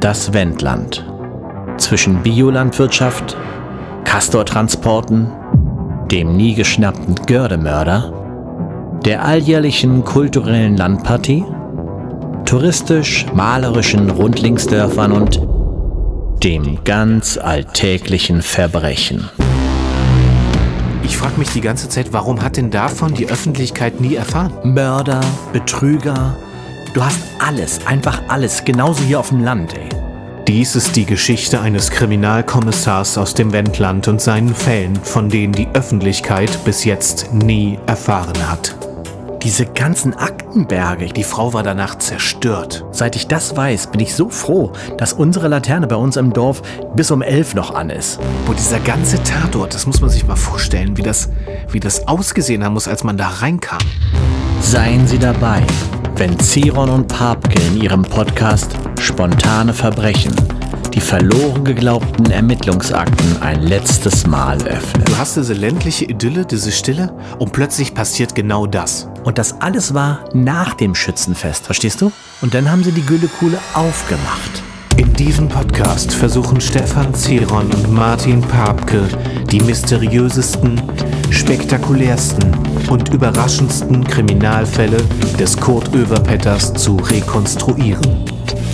Das Wendland. Zwischen Biolandwirtschaft, Castortransporten, dem nie geschnappten Gördemörder, der alljährlichen kulturellen Landpartie, touristisch-malerischen Rundlingsdörfern und dem ganz alltäglichen Verbrechen. Ich frage mich die ganze Zeit, warum hat denn davon die Öffentlichkeit nie erfahren? Mörder, Betrüger, du hast alles, einfach alles, genauso hier auf dem Land, ey. Dies ist die Geschichte eines Kriminalkommissars aus dem Wendland und seinen Fällen, von denen die Öffentlichkeit bis jetzt nie erfahren hat. Diese ganzen Aktenberge, Die Frau war danach zerstört. seit ich das weiß, bin ich so froh, dass unsere Laterne bei uns im Dorf bis um elf noch an ist. Wo dieser ganze Tatort, das muss man sich mal vorstellen, wie das, wie das ausgesehen haben muss, als man da reinkam. Seien Sie dabei, wenn Ziron und Papke in ihrem Podcast Spontane Verbrechen die verloren geglaubten Ermittlungsakten ein letztes Mal öffnen. Du hast diese ländliche Idylle, diese Stille und plötzlich passiert genau das. Und das alles war nach dem Schützenfest, verstehst du? Und dann haben sie die Güllekuhle aufgemacht. In diesem Podcast versuchen Stefan Zeron und Martin Papke die mysteriösesten, spektakulärsten und überraschendsten Kriminalfälle des Kurt Oeverpetters zu rekonstruieren.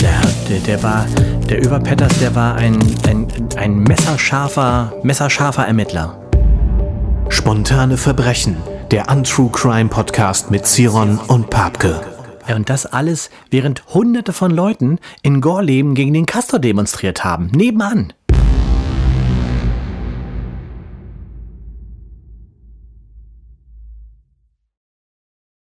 Der, der, der war, der Överpetters, der war ein, ein, ein messerscharfer, messerscharfer Ermittler. Spontane Verbrechen, der Untrue Crime Podcast mit Ziron und Papke. Und das alles, während hunderte von Leuten in Gorleben gegen den Castor demonstriert haben. Nebenan.